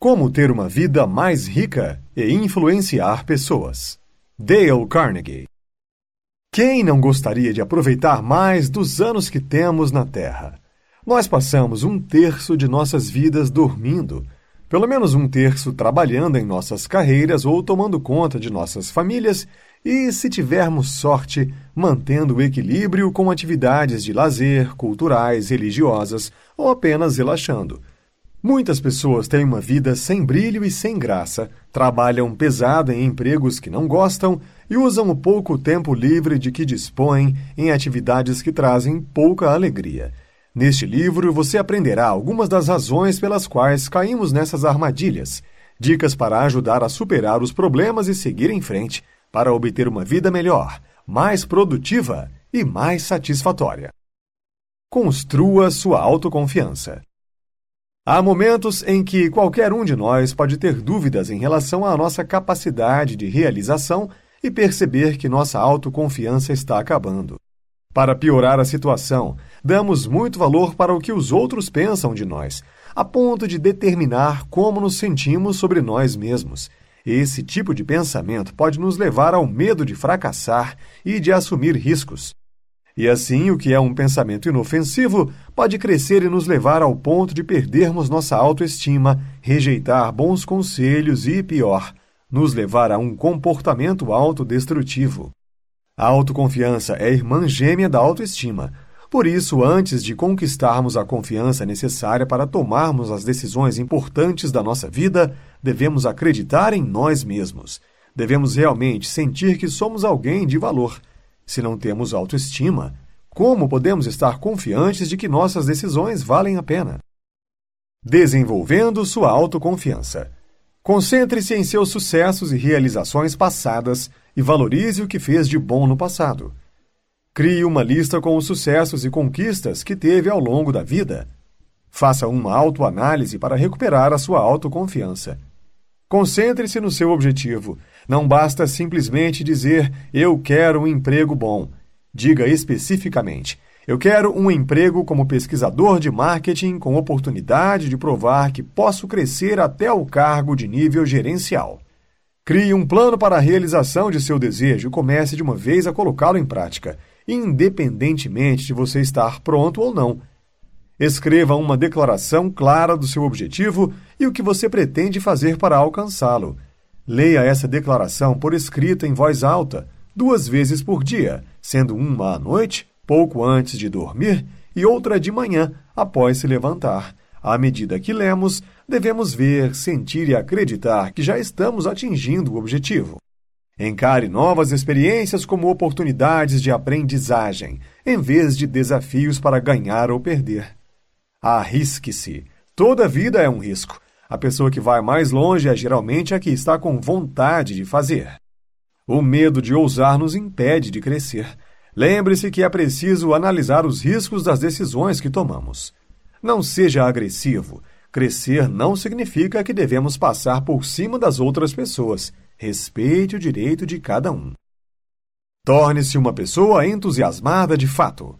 Como ter uma vida mais rica e influenciar pessoas. Dale Carnegie. Quem não gostaria de aproveitar mais dos anos que temos na Terra? Nós passamos um terço de nossas vidas dormindo, pelo menos um terço trabalhando em nossas carreiras ou tomando conta de nossas famílias e, se tivermos sorte, mantendo o equilíbrio com atividades de lazer, culturais, religiosas ou apenas relaxando. Muitas pessoas têm uma vida sem brilho e sem graça, trabalham pesado em empregos que não gostam e usam o pouco tempo livre de que dispõem em atividades que trazem pouca alegria. Neste livro você aprenderá algumas das razões pelas quais caímos nessas armadilhas, dicas para ajudar a superar os problemas e seguir em frente para obter uma vida melhor, mais produtiva e mais satisfatória. Construa sua autoconfiança. Há momentos em que qualquer um de nós pode ter dúvidas em relação à nossa capacidade de realização e perceber que nossa autoconfiança está acabando. Para piorar a situação, damos muito valor para o que os outros pensam de nós, a ponto de determinar como nos sentimos sobre nós mesmos. Esse tipo de pensamento pode nos levar ao medo de fracassar e de assumir riscos. E assim, o que é um pensamento inofensivo pode crescer e nos levar ao ponto de perdermos nossa autoestima, rejeitar bons conselhos e, pior, nos levar a um comportamento autodestrutivo. A autoconfiança é irmã gêmea da autoestima. Por isso, antes de conquistarmos a confiança necessária para tomarmos as decisões importantes da nossa vida, devemos acreditar em nós mesmos. Devemos realmente sentir que somos alguém de valor. Se não temos autoestima, como podemos estar confiantes de que nossas decisões valem a pena? Desenvolvendo sua autoconfiança. Concentre-se em seus sucessos e realizações passadas e valorize o que fez de bom no passado. Crie uma lista com os sucessos e conquistas que teve ao longo da vida. Faça uma autoanálise para recuperar a sua autoconfiança. Concentre-se no seu objetivo. Não basta simplesmente dizer eu quero um emprego bom. Diga especificamente eu quero um emprego como pesquisador de marketing com oportunidade de provar que posso crescer até o cargo de nível gerencial. Crie um plano para a realização de seu desejo e comece de uma vez a colocá-lo em prática, independentemente de você estar pronto ou não. Escreva uma declaração clara do seu objetivo e o que você pretende fazer para alcançá-lo. Leia essa declaração por escrito em voz alta, duas vezes por dia, sendo uma à noite pouco antes de dormir, e outra de manhã, após se levantar. À medida que lemos, devemos ver, sentir e acreditar que já estamos atingindo o objetivo. Encare novas experiências como oportunidades de aprendizagem, em vez de desafios para ganhar ou perder. Arrisque-se. Toda vida é um risco. A pessoa que vai mais longe é geralmente a que está com vontade de fazer. O medo de ousar nos impede de crescer. Lembre-se que é preciso analisar os riscos das decisões que tomamos. Não seja agressivo. Crescer não significa que devemos passar por cima das outras pessoas. Respeite o direito de cada um. Torne-se uma pessoa entusiasmada de fato.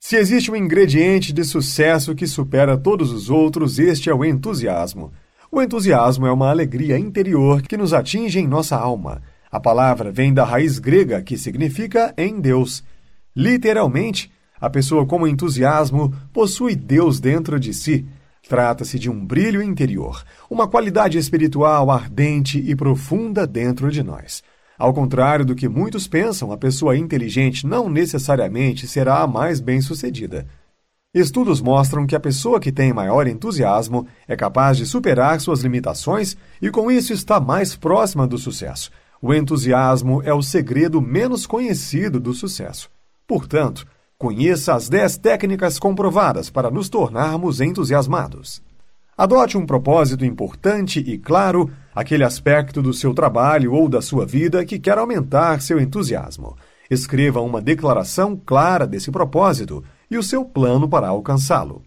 Se existe um ingrediente de sucesso que supera todos os outros, este é o entusiasmo. O entusiasmo é uma alegria interior que nos atinge em nossa alma a palavra vem da raiz grega que significa em Deus. Literalmente, a pessoa com entusiasmo possui Deus dentro de si. Trata-se de um brilho interior, uma qualidade espiritual ardente e profunda dentro de nós. Ao contrário do que muitos pensam, a pessoa inteligente não necessariamente será a mais bem-sucedida. Estudos mostram que a pessoa que tem maior entusiasmo é capaz de superar suas limitações e, com isso, está mais próxima do sucesso. O entusiasmo é o segredo menos conhecido do sucesso. Portanto, conheça as 10 técnicas comprovadas para nos tornarmos entusiasmados. Adote um propósito importante e claro, aquele aspecto do seu trabalho ou da sua vida que quer aumentar seu entusiasmo. Escreva uma declaração clara desse propósito e o seu plano para alcançá-lo.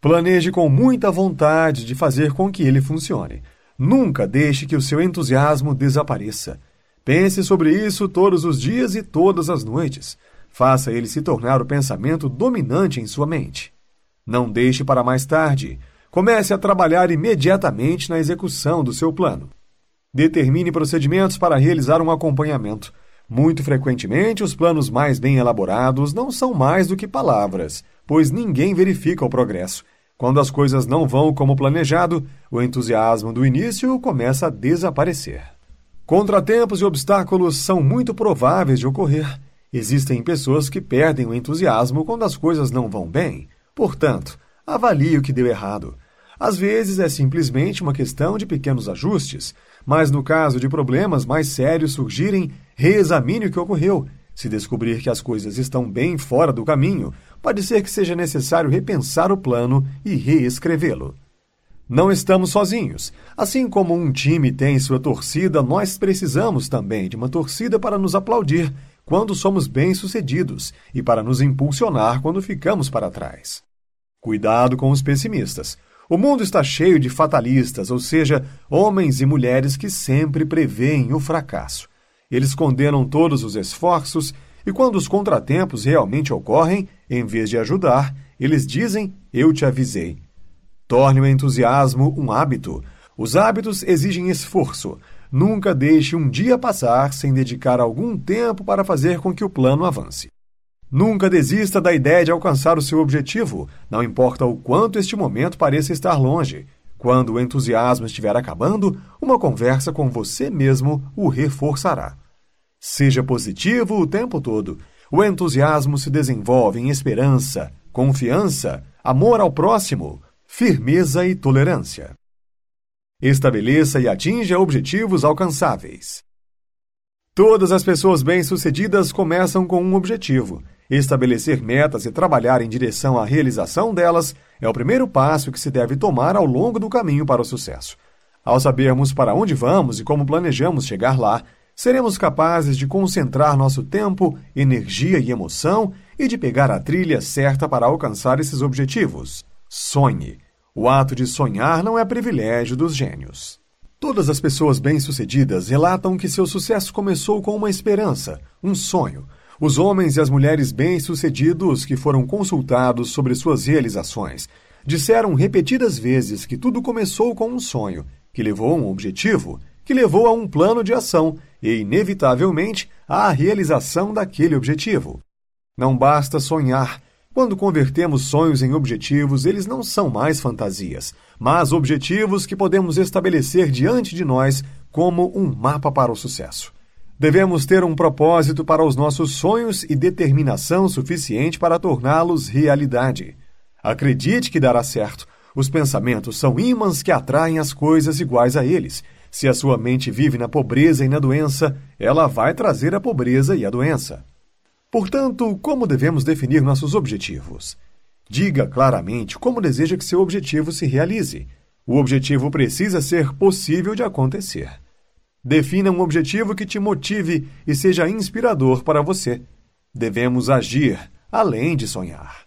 Planeje com muita vontade de fazer com que ele funcione. Nunca deixe que o seu entusiasmo desapareça. Pense sobre isso todos os dias e todas as noites. Faça ele se tornar o pensamento dominante em sua mente. Não deixe para mais tarde. Comece a trabalhar imediatamente na execução do seu plano. Determine procedimentos para realizar um acompanhamento. Muito frequentemente, os planos mais bem elaborados não são mais do que palavras, pois ninguém verifica o progresso. Quando as coisas não vão como planejado, o entusiasmo do início começa a desaparecer. Contratempos e obstáculos são muito prováveis de ocorrer. Existem pessoas que perdem o entusiasmo quando as coisas não vão bem. Portanto, avalie o que deu errado. Às vezes é simplesmente uma questão de pequenos ajustes, mas no caso de problemas mais sérios surgirem, reexamine o que ocorreu. Se descobrir que as coisas estão bem fora do caminho, pode ser que seja necessário repensar o plano e reescrevê-lo. Não estamos sozinhos. Assim como um time tem sua torcida, nós precisamos também de uma torcida para nos aplaudir quando somos bem-sucedidos e para nos impulsionar quando ficamos para trás. Cuidado com os pessimistas. O mundo está cheio de fatalistas, ou seja, homens e mulheres que sempre preveem o fracasso. Eles condenam todos os esforços e, quando os contratempos realmente ocorrem, em vez de ajudar, eles dizem: Eu te avisei. Torne o entusiasmo um hábito. Os hábitos exigem esforço. Nunca deixe um dia passar sem dedicar algum tempo para fazer com que o plano avance. Nunca desista da ideia de alcançar o seu objetivo, não importa o quanto este momento pareça estar longe. Quando o entusiasmo estiver acabando, uma conversa com você mesmo o reforçará. Seja positivo o tempo todo. O entusiasmo se desenvolve em esperança, confiança, amor ao próximo, firmeza e tolerância. Estabeleça e atinja objetivos alcançáveis. Todas as pessoas bem-sucedidas começam com um objetivo. Estabelecer metas e trabalhar em direção à realização delas é o primeiro passo que se deve tomar ao longo do caminho para o sucesso. Ao sabermos para onde vamos e como planejamos chegar lá, seremos capazes de concentrar nosso tempo, energia e emoção e de pegar a trilha certa para alcançar esses objetivos. Sonhe. O ato de sonhar não é privilégio dos gênios. Todas as pessoas bem-sucedidas relatam que seu sucesso começou com uma esperança, um sonho. Os homens e as mulheres bem-sucedidos que foram consultados sobre suas realizações disseram repetidas vezes que tudo começou com um sonho, que levou a um objetivo, que levou a um plano de ação e, inevitavelmente, à realização daquele objetivo. Não basta sonhar, quando convertemos sonhos em objetivos, eles não são mais fantasias, mas objetivos que podemos estabelecer diante de nós como um mapa para o sucesso. Devemos ter um propósito para os nossos sonhos e determinação suficiente para torná-los realidade. Acredite que dará certo. Os pensamentos são ímãs que atraem as coisas iguais a eles. Se a sua mente vive na pobreza e na doença, ela vai trazer a pobreza e a doença. Portanto, como devemos definir nossos objetivos? Diga claramente como deseja que seu objetivo se realize. O objetivo precisa ser possível de acontecer. Defina um objetivo que te motive e seja inspirador para você. Devemos agir, além de sonhar.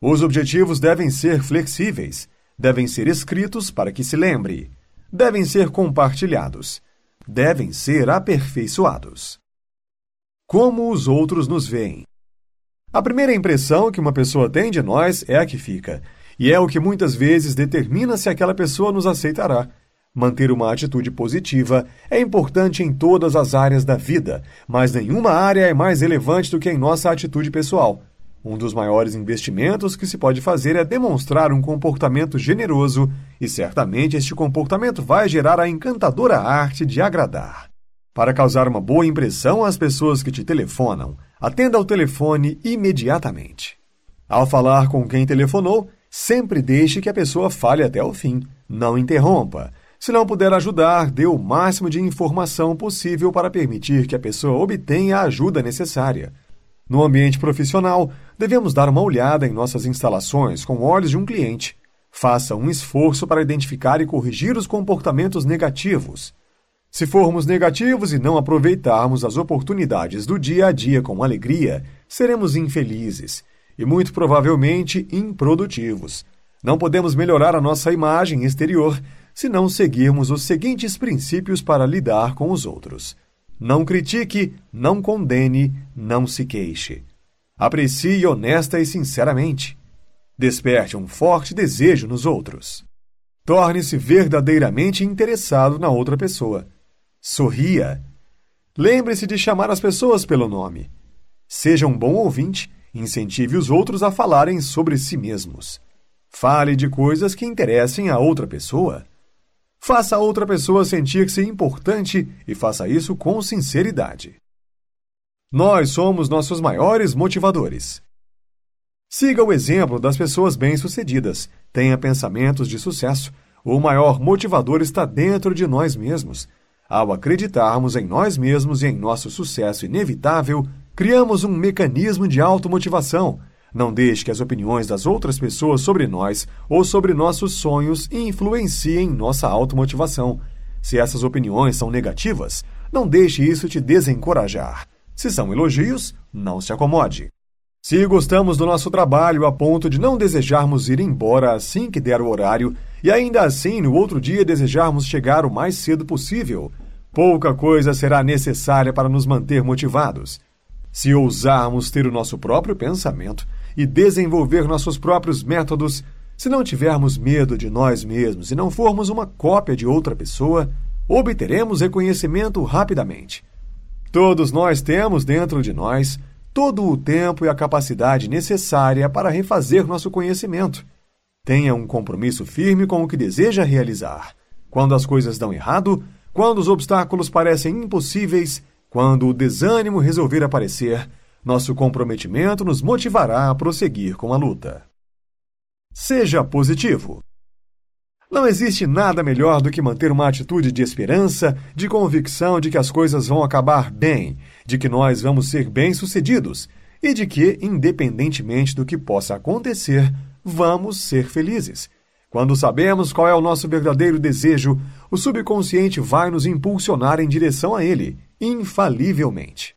Os objetivos devem ser flexíveis, devem ser escritos para que se lembre, devem ser compartilhados, devem ser aperfeiçoados como os outros nos veem. A primeira impressão que uma pessoa tem de nós é a que fica, e é o que muitas vezes determina se aquela pessoa nos aceitará. Manter uma atitude positiva é importante em todas as áreas da vida, mas nenhuma área é mais relevante do que em nossa atitude pessoal. Um dos maiores investimentos que se pode fazer é demonstrar um comportamento generoso, e certamente este comportamento vai gerar a encantadora arte de agradar. Para causar uma boa impressão às pessoas que te telefonam, atenda ao telefone imediatamente. Ao falar com quem telefonou, sempre deixe que a pessoa fale até o fim. Não interrompa. Se não puder ajudar, dê o máximo de informação possível para permitir que a pessoa obtenha a ajuda necessária. No ambiente profissional, devemos dar uma olhada em nossas instalações com olhos de um cliente. Faça um esforço para identificar e corrigir os comportamentos negativos. Se formos negativos e não aproveitarmos as oportunidades do dia a dia com alegria, seremos infelizes e muito provavelmente improdutivos. Não podemos melhorar a nossa imagem exterior se não seguirmos os seguintes princípios para lidar com os outros. Não critique, não condene, não se queixe. Aprecie honesta e sinceramente. Desperte um forte desejo nos outros. Torne-se verdadeiramente interessado na outra pessoa. Sorria. Lembre-se de chamar as pessoas pelo nome. Seja um bom ouvinte incentive os outros a falarem sobre si mesmos. Fale de coisas que interessem a outra pessoa. Faça a outra pessoa sentir-se importante e faça isso com sinceridade. Nós somos nossos maiores motivadores. Siga o exemplo das pessoas bem-sucedidas. Tenha pensamentos de sucesso. O maior motivador está dentro de nós mesmos. Ao acreditarmos em nós mesmos e em nosso sucesso inevitável, criamos um mecanismo de automotivação. Não deixe que as opiniões das outras pessoas sobre nós ou sobre nossos sonhos influenciem nossa automotivação. Se essas opiniões são negativas, não deixe isso te desencorajar. Se são elogios, não se acomode. Se gostamos do nosso trabalho a ponto de não desejarmos ir embora assim que der o horário e ainda assim no outro dia desejarmos chegar o mais cedo possível, pouca coisa será necessária para nos manter motivados. Se ousarmos ter o nosso próprio pensamento e desenvolver nossos próprios métodos, se não tivermos medo de nós mesmos e não formos uma cópia de outra pessoa, obteremos reconhecimento rapidamente. Todos nós temos dentro de nós todo o tempo e a capacidade necessária para refazer nosso conhecimento. Tenha um compromisso firme com o que deseja realizar. Quando as coisas dão errado, quando os obstáculos parecem impossíveis, quando o desânimo resolver aparecer, nosso comprometimento nos motivará a prosseguir com a luta. Seja positivo. Não existe nada melhor do que manter uma atitude de esperança, de convicção de que as coisas vão acabar bem, de que nós vamos ser bem-sucedidos e de que, independentemente do que possa acontecer, vamos ser felizes. Quando sabemos qual é o nosso verdadeiro desejo, o subconsciente vai nos impulsionar em direção a ele, infalivelmente.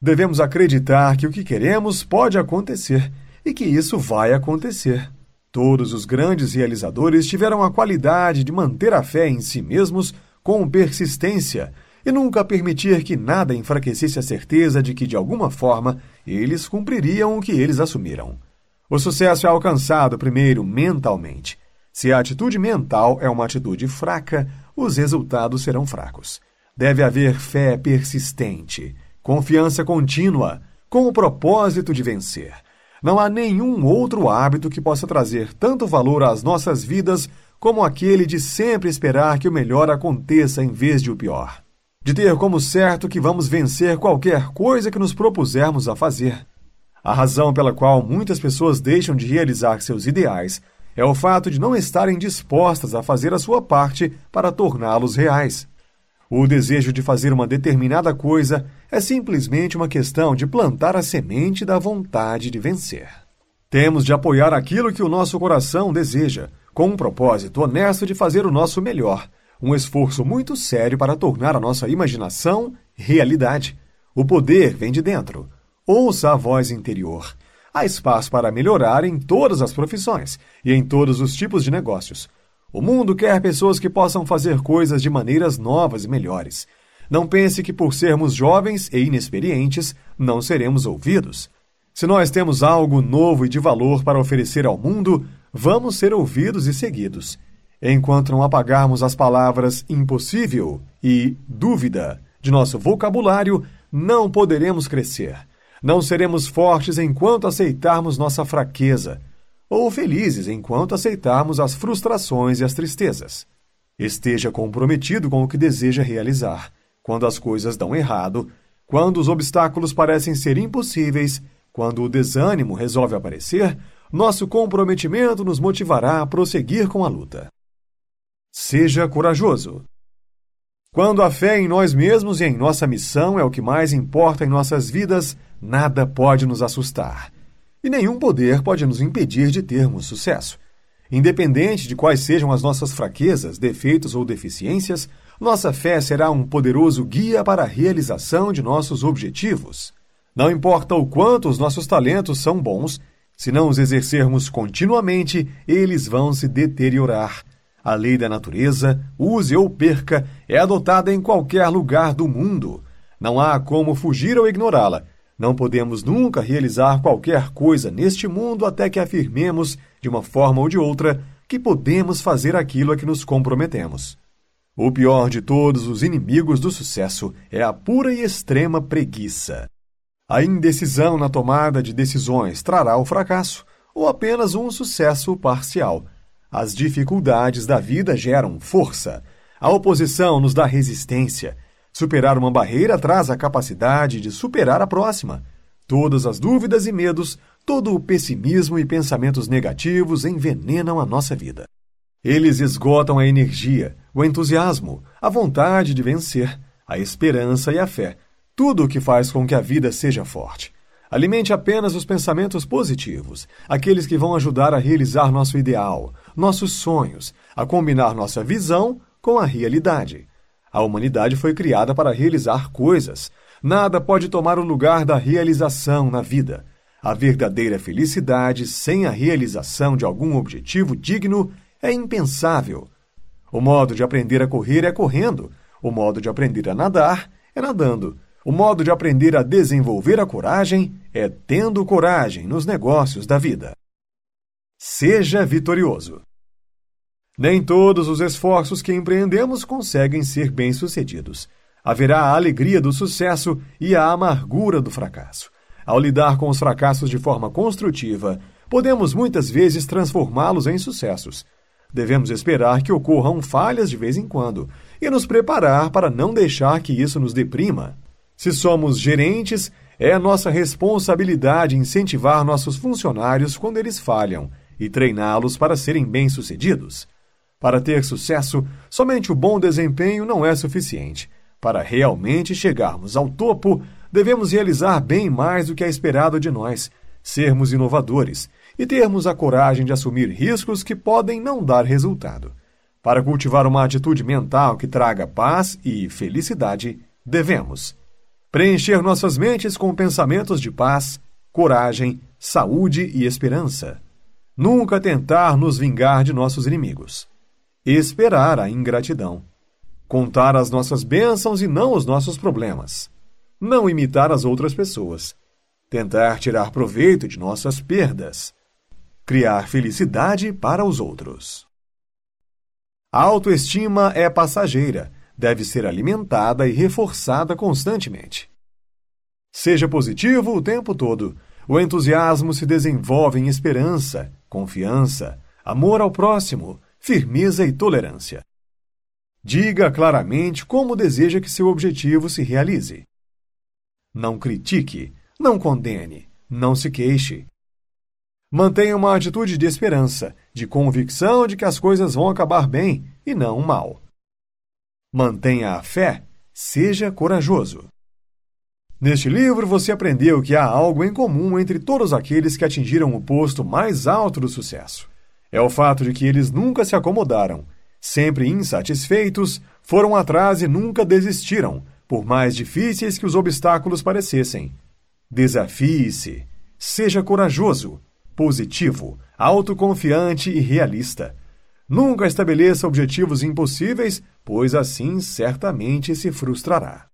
Devemos acreditar que o que queremos pode acontecer e que isso vai acontecer. Todos os grandes realizadores tiveram a qualidade de manter a fé em si mesmos com persistência e nunca permitir que nada enfraquecesse a certeza de que, de alguma forma, eles cumpririam o que eles assumiram. O sucesso é alcançado primeiro mentalmente. Se a atitude mental é uma atitude fraca, os resultados serão fracos. Deve haver fé persistente, confiança contínua, com o propósito de vencer. Não há nenhum outro hábito que possa trazer tanto valor às nossas vidas como aquele de sempre esperar que o melhor aconteça em vez de o pior. De ter como certo que vamos vencer qualquer coisa que nos propusermos a fazer. A razão pela qual muitas pessoas deixam de realizar seus ideais é o fato de não estarem dispostas a fazer a sua parte para torná-los reais. O desejo de fazer uma determinada coisa é simplesmente uma questão de plantar a semente da vontade de vencer. Temos de apoiar aquilo que o nosso coração deseja, com um propósito honesto de fazer o nosso melhor, um esforço muito sério para tornar a nossa imaginação realidade. O poder vem de dentro. Ouça a voz interior. Há espaço para melhorar em todas as profissões e em todos os tipos de negócios. O mundo quer pessoas que possam fazer coisas de maneiras novas e melhores. Não pense que por sermos jovens e inexperientes não seremos ouvidos. Se nós temos algo novo e de valor para oferecer ao mundo, vamos ser ouvidos e seguidos. Enquanto não apagarmos as palavras impossível e dúvida de nosso vocabulário, não poderemos crescer. Não seremos fortes enquanto aceitarmos nossa fraqueza ou felizes enquanto aceitarmos as frustrações e as tristezas. Esteja comprometido com o que deseja realizar. Quando as coisas dão errado, quando os obstáculos parecem ser impossíveis, quando o desânimo resolve aparecer, nosso comprometimento nos motivará a prosseguir com a luta. Seja corajoso. Quando a fé em nós mesmos e em nossa missão é o que mais importa em nossas vidas, nada pode nos assustar e nenhum poder pode nos impedir de termos sucesso. Independente de quais sejam as nossas fraquezas, defeitos ou deficiências, nossa fé será um poderoso guia para a realização de nossos objetivos. Não importa o quanto os nossos talentos são bons, se não os exercermos continuamente, eles vão se deteriorar. A lei da natureza, use ou perca, é adotada em qualquer lugar do mundo. Não há como fugir ou ignorá-la, não podemos nunca realizar qualquer coisa neste mundo até que afirmemos, de uma forma ou de outra, que podemos fazer aquilo a que nos comprometemos. O pior de todos os inimigos do sucesso é a pura e extrema preguiça. A indecisão na tomada de decisões trará o fracasso ou apenas um sucesso parcial. As dificuldades da vida geram força. A oposição nos dá resistência. Superar uma barreira traz a capacidade de superar a próxima. Todas as dúvidas e medos, todo o pessimismo e pensamentos negativos envenenam a nossa vida. Eles esgotam a energia, o entusiasmo, a vontade de vencer, a esperança e a fé, tudo o que faz com que a vida seja forte. Alimente apenas os pensamentos positivos, aqueles que vão ajudar a realizar nosso ideal, nossos sonhos, a combinar nossa visão com a realidade. A humanidade foi criada para realizar coisas. Nada pode tomar o lugar da realização na vida. A verdadeira felicidade sem a realização de algum objetivo digno é impensável. O modo de aprender a correr é correndo, o modo de aprender a nadar é nadando, o modo de aprender a desenvolver a coragem é tendo coragem nos negócios da vida. Seja vitorioso. Nem todos os esforços que empreendemos conseguem ser bem-sucedidos. Haverá a alegria do sucesso e a amargura do fracasso. Ao lidar com os fracassos de forma construtiva, podemos muitas vezes transformá-los em sucessos. Devemos esperar que ocorram falhas de vez em quando e nos preparar para não deixar que isso nos deprima. Se somos gerentes, é nossa responsabilidade incentivar nossos funcionários quando eles falham e treiná-los para serem bem-sucedidos. Para ter sucesso, somente o bom desempenho não é suficiente. Para realmente chegarmos ao topo, devemos realizar bem mais do que é esperado de nós, sermos inovadores e termos a coragem de assumir riscos que podem não dar resultado. Para cultivar uma atitude mental que traga paz e felicidade, devemos preencher nossas mentes com pensamentos de paz, coragem, saúde e esperança. Nunca tentar nos vingar de nossos inimigos. Esperar a ingratidão. Contar as nossas bênçãos e não os nossos problemas. Não imitar as outras pessoas. Tentar tirar proveito de nossas perdas criar felicidade para os outros. A autoestima é passageira, deve ser alimentada e reforçada constantemente. Seja positivo o tempo todo. O entusiasmo se desenvolve em esperança, confiança, amor ao próximo, firmeza e tolerância. Diga claramente como deseja que seu objetivo se realize. Não critique, não condene, não se queixe, Mantenha uma atitude de esperança, de convicção de que as coisas vão acabar bem e não mal. Mantenha a fé, seja corajoso. Neste livro você aprendeu que há algo em comum entre todos aqueles que atingiram o posto mais alto do sucesso. É o fato de que eles nunca se acomodaram, sempre insatisfeitos, foram atrás e nunca desistiram, por mais difíceis que os obstáculos parecessem. Desafie-se, seja corajoso positivo, autoconfiante e realista. Nunca estabeleça objetivos impossíveis, pois assim certamente se frustrará.